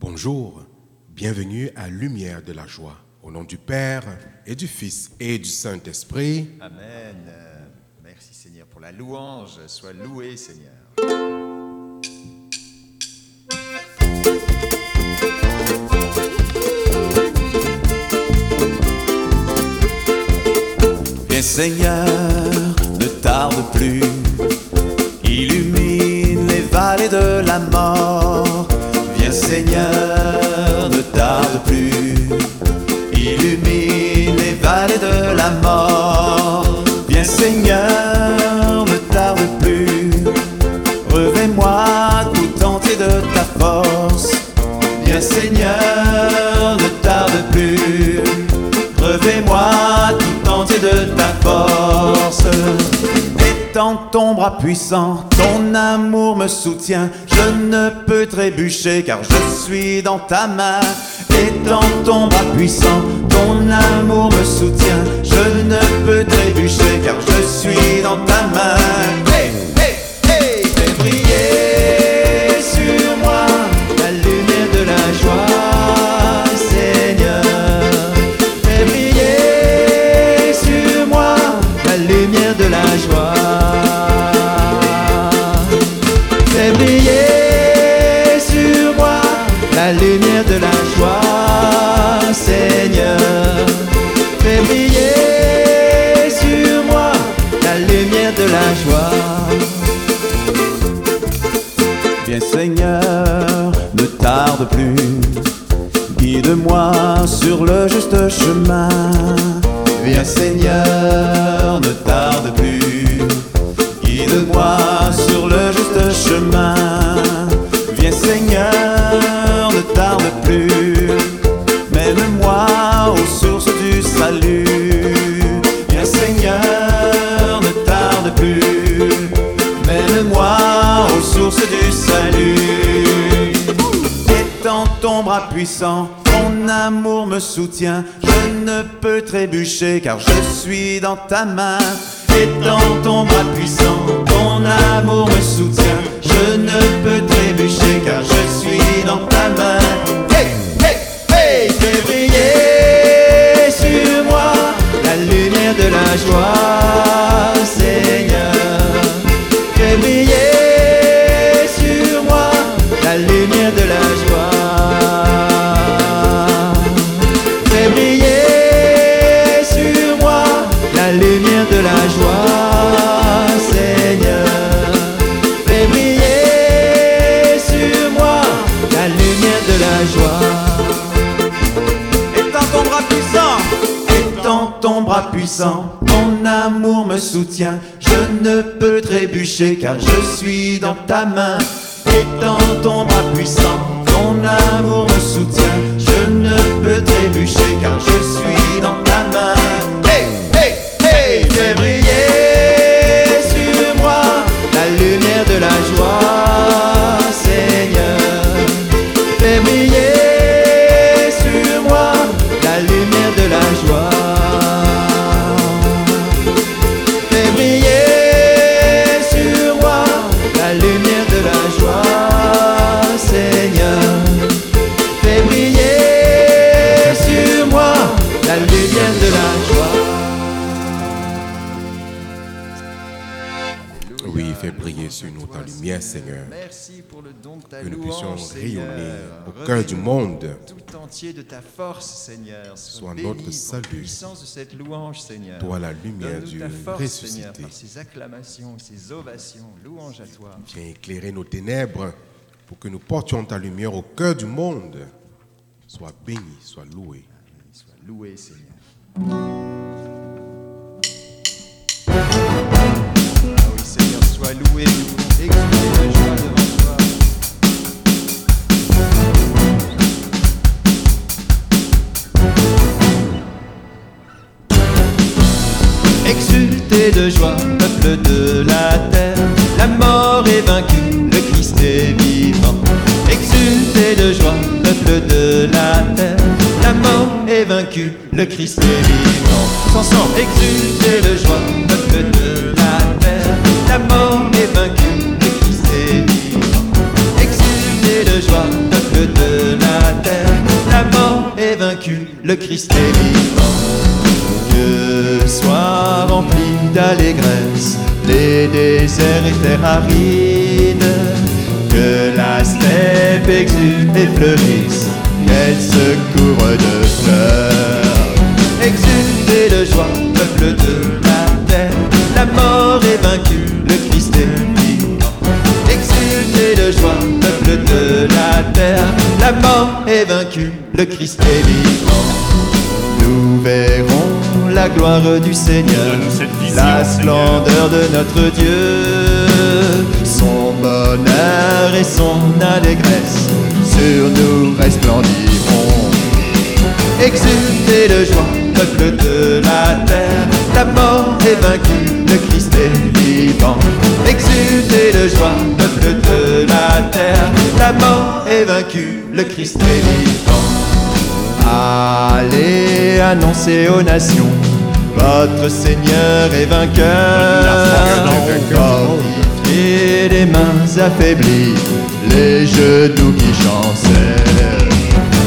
Bonjour, bienvenue à Lumière de la joie. Au nom du Père et du Fils et du Saint-Esprit. Amen. Euh, Merci Seigneur pour la louange. Sois loué Seigneur. Viens Seigneur, ne tarde plus, illumine les vallées de la mort. Seigneur, ne tarde plus, illumine les vallées de la mort. Viens Seigneur, ton bras puissant, ton amour me soutient. Je ne peux trébucher car je suis dans ta main. Étends ton bras puissant, ton amour me soutient. Je ne peux trébucher car je suis dans ta main. Viens Seigneur, ne tarde plus, guide-moi sur le juste chemin. Viens Seigneur, ne tarde plus, mène-moi aux sources du salut. Viens Seigneur, ne tarde plus, mène-moi aux sources du salut. Étends ton bras puissant, amour me soutient. Je ne peux trébucher car je suis dans ta main. Étends ton bras puissant, ton amour me soutient. Bras puissant, étends ton bras puissant, ton amour me soutient. Je ne peux trébucher car je suis dans ta main. Étends ton bras puissant, ton amour me soutient. Je ne peux trébucher car je suis dans ta main. Seigneur. Merci pour le don de ta Que nous puissions Seigneur. rayonner au cœur du monde. Tout entier de ta force, Seigneur. Sois notre salut. puissance de cette louange, Seigneur. Toi, la lumière du ressuscité. par ces acclamations, ces ovations. Louange à toi. Viens éclairer nos ténèbres pour que nous portions ta lumière au cœur du monde. Sois béni, sois loué. Sois loué, Seigneur. Ah oui, Seigneur, sois loué. De joie, peuple de la terre, la mort est vaincue, le Christ est vivant. Exultez de joie, peuple de la terre, la mort est vaincue, le Christ est vivant. Ensemble, exultez de joie, peuple de la terre, la mort est vaincue, le Christ est vivant. Exultez de joie, peuple de la vaincu, le Christ est vivant. Les déserts et terres arides, que la steppe exulte et fleurisse, qu'elle se couvre de fleurs. Exultez de joie, peuple de la terre, la mort est vaincue, le Christ est vivant. Exultez de joie, peuple de la terre, la mort est vaincue, le Christ est vivant. Nous verrons la gloire du Seigneur, la splendeur de notre Dieu, son bonheur et son allégresse sur nous resplendiront. Exultez de joie, peuple de la terre, la mort est vaincue, le Christ est vivant. Exultez de joie, peuple de la terre, la mort est vaincue, le Christ est vivant. Allez annoncer aux nations, votre Seigneur est vainqueur. Fortifiez les mains affaiblies, les genoux qui chancellent.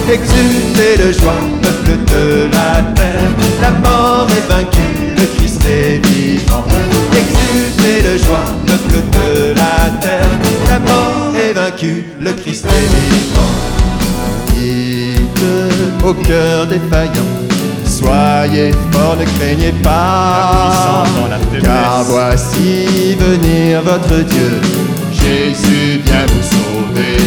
Exultez de joie, peuple de la terre, la mort est vaincue, le Christ est vivant. Exultez de joie, peuple de la terre, la mort est vaincue, le Christ est vivant. Dites au cœur défaillant, soyez forts, ne craignez pas, car voici venir votre Dieu, Jésus vient vous sauver.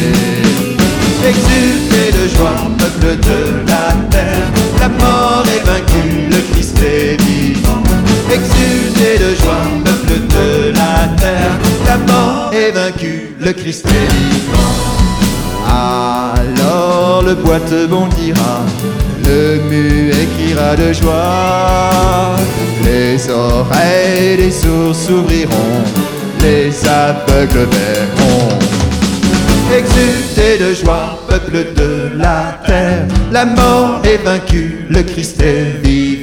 Exultez de joie, peuple de la terre, la mort est vaincue, le Christ est vivant. Exultez de joie, peuple de la terre, la mort est vaincue, le Christ est vivant. Alors le boiteux bondira, le muet criera de joie, les oreilles des sourds s'ouvriront, les aveugles verront. Exultez de joie, peuple de la terre, la mort est vaincue, le Christ est vivant.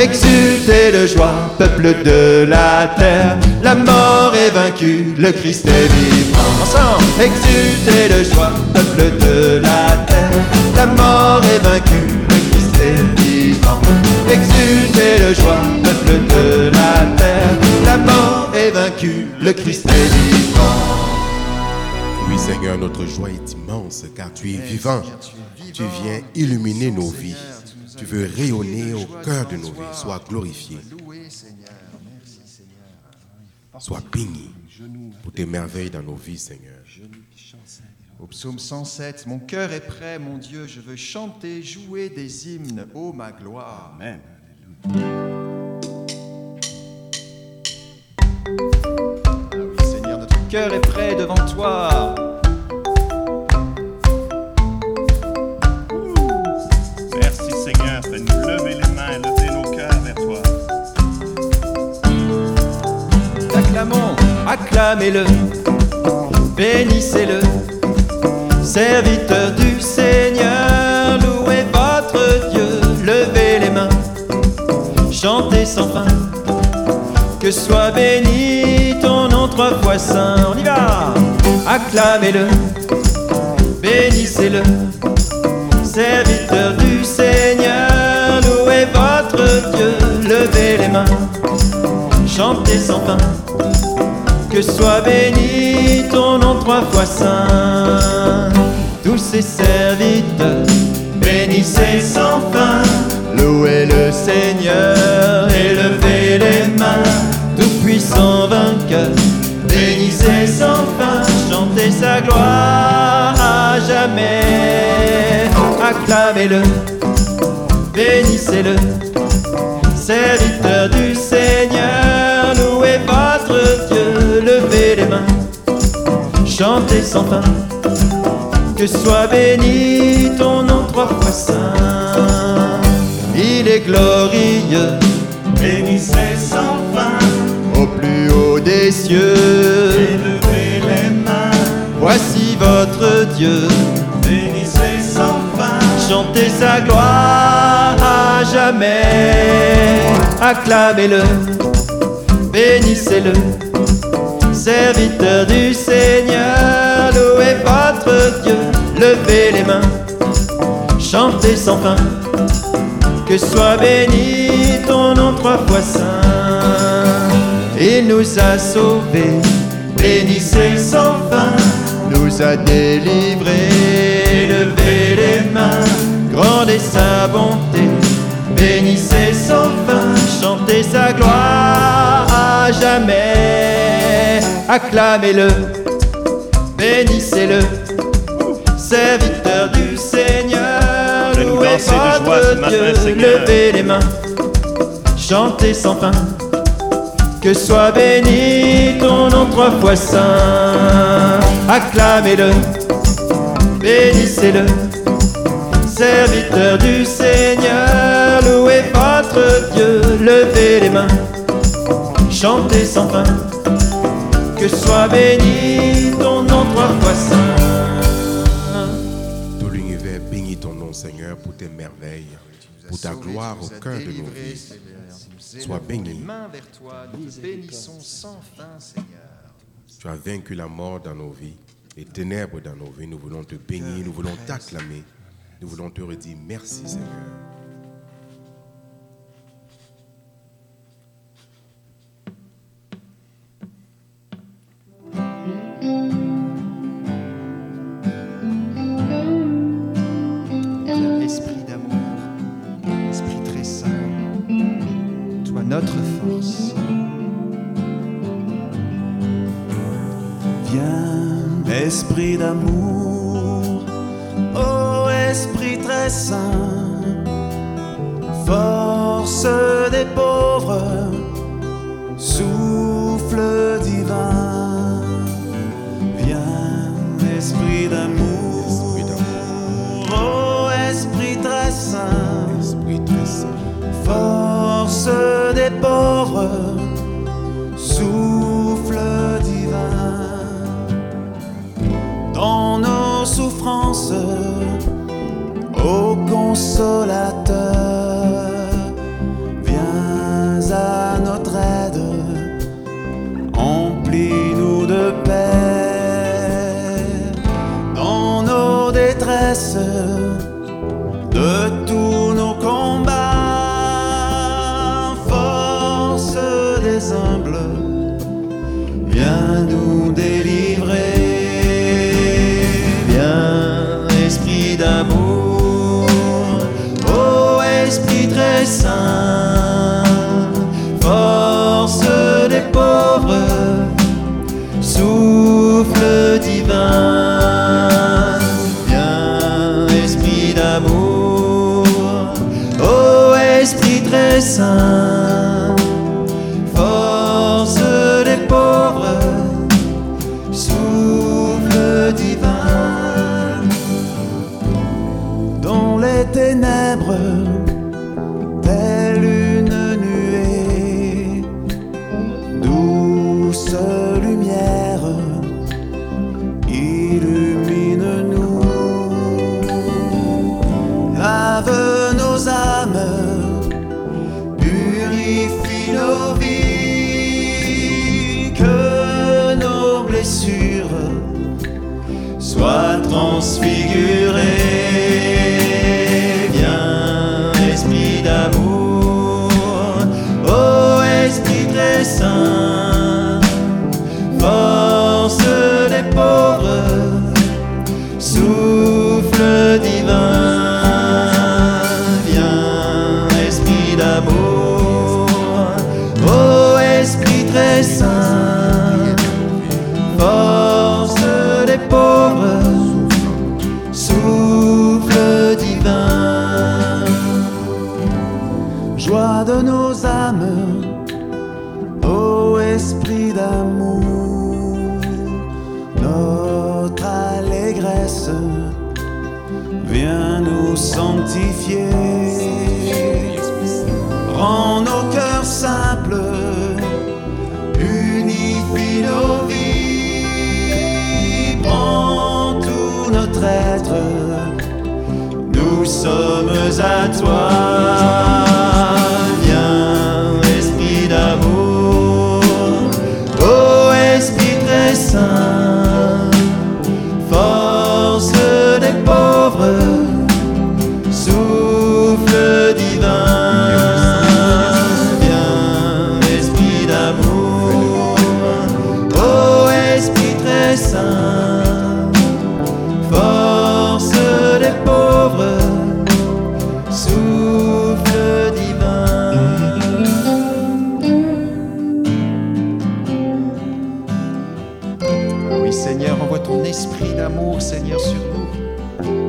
Exultez de joie, peuple de la terre, la mort est vaincue, le Christ est vivant. Ensemble, exultez de joie, peuple de la terre, la mort est vaincue, le Christ est vivant. Exultez de joie, peuple de la terre, la mort est vaincue, le Christ est vivant. Oui, Seigneur, notre joie est immense car tu es vivant. Tu viens illuminer nos vies. Tu veux rayonner au cœur de nos vies. Sois glorifié. Sois béni pour tes merveilles dans nos vies, Seigneur. Au psaume 107, Mon cœur est prêt, mon Dieu, je veux chanter, jouer des hymnes, ô ma gloire. Amen. Ah oui, Seigneur, notre cœur est prêt devant toi. Acclamez-le, bénissez-le, serviteur du Seigneur, louez votre Dieu, levez les mains, chantez sans fin, que soit béni ton nom trois fois saint, on y va, acclamez-le, bénissez-le, serviteur du Seigneur, louez votre Dieu, levez les mains, chantez sans fin. Que soit béni ton nom trois fois saint. Tous ses serviteurs, bénissez sans fin. Louez le Seigneur, élevez les mains. Tout puissant vainqueur, bénissez sans fin. Chantez sa gloire à jamais. Acclamez-le, bénissez-le chantez sans fin, que soit béni ton nom trois fois saint. Il est glorieux, Bénissez sans fin, au plus haut des cieux, élevez les mains. voici votre Dieu, Bénissez sans fin, chantez sa gloire à jamais. Acclamez-le, bénissez-le, serviteur du Seigneur, louez votre Dieu, levez les mains, chanter sans fin. Que soit béni ton nom trois fois saint. Il nous a sauvés, bénissez sans fin, nous a délivrés, levez les mains, grande sa bonté, bénissez sans fin, chantez sa gloire à jamais, acclamez-le, bénissez-le, serviteur du Seigneur, louez danser de joie ce votre matin, Dieu, levez les mains, chantez sans fin. Que soit béni ton nom trois fois saint. Acclamez-le, bénissez-le, serviteur du Seigneur. Louez votre Dieu, levez les mains, chantez sans fin. Que soit béni ton nom trois fois saint. Tout l'univers bénit ton nom, Seigneur, pour tes merveilles, pour ta gloire au cœur de nos vies. Sois béni. Bénissons sans fin, Seigneur. Tu as vaincu la mort dans nos vies, les ténèbres dans nos vies. Nous voulons te bénir, nous voulons t'acclamer, nous voulons te redire merci, Seigneur. Esprit d'amour, ô esprit très saint, consolateur, esprit très saint, force des pauvres, souffle never nous sommes à toi.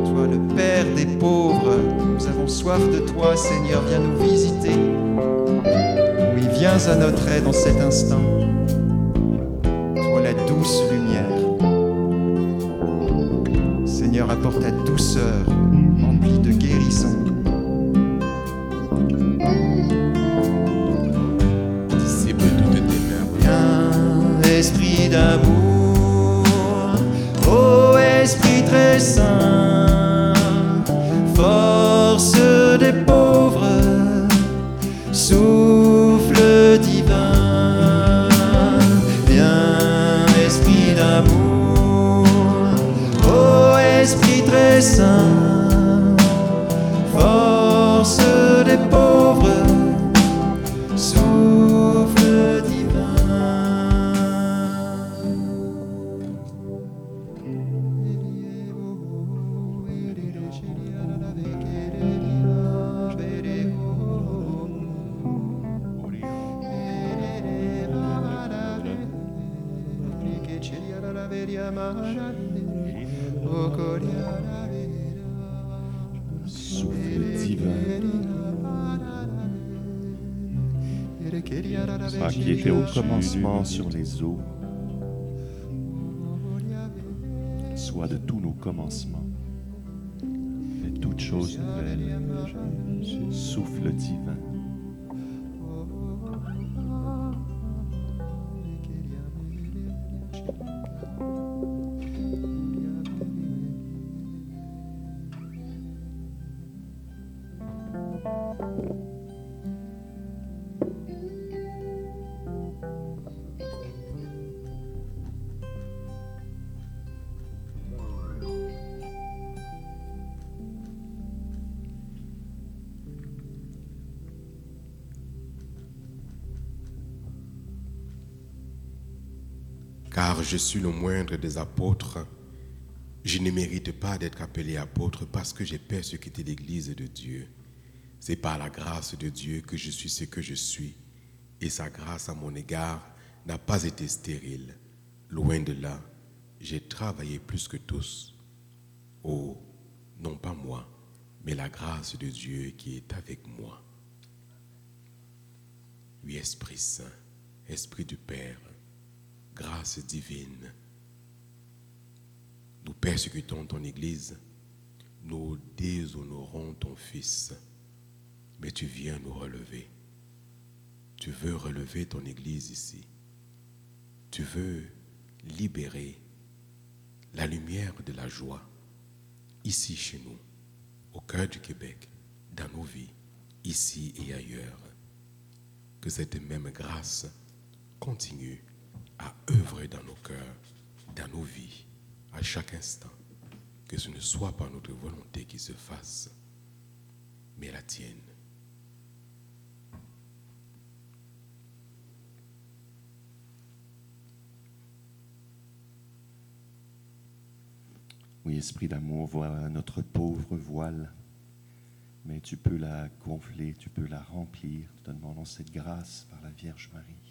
Toi le Père des pauvres, nous avons soif de toi, Seigneur, viens nous visiter. Oui, viens à notre aide en cet instant. Toi la douce lumière. Seigneur, apporte ta douceur, remplie de guérison. Toutes tes. Viens, esprit d'amour, esprit Souffle divin. Qui était au commencement sur les eaux, soit de tous nos commencements. Fais toutes choses nouvelles. Souffle divin. Car je suis le moindre des apôtres. Je ne mérite pas d'être appelé apôtre parce que j'ai persécuté l'Église de Dieu. C'est par la grâce de Dieu que je suis ce que je suis. Et sa grâce à mon égard n'a pas été stérile. Loin de là, j'ai travaillé plus que tous. Oh, non pas moi, mais la grâce de Dieu qui est avec moi. Oui, Esprit Saint, Esprit du Père, grâce divine. Nous persécutons ton Église, nous déshonorons ton Fils, mais tu viens nous relever. Tu veux relever ton Église ici. Tu veux libérer la lumière de la joie ici chez nous, au cœur du Québec, dans nos vies, ici et ailleurs. Que cette même grâce continue à œuvrer dans nos cœurs, dans nos vies, à chaque instant. Que ce ne soit pas notre volonté qui se fasse, mais la tienne. Oui, Esprit d'amour, voilà notre pauvre voile. Mais tu peux la gonfler, tu peux la remplir. Te demandons cette grâce par la Vierge Marie.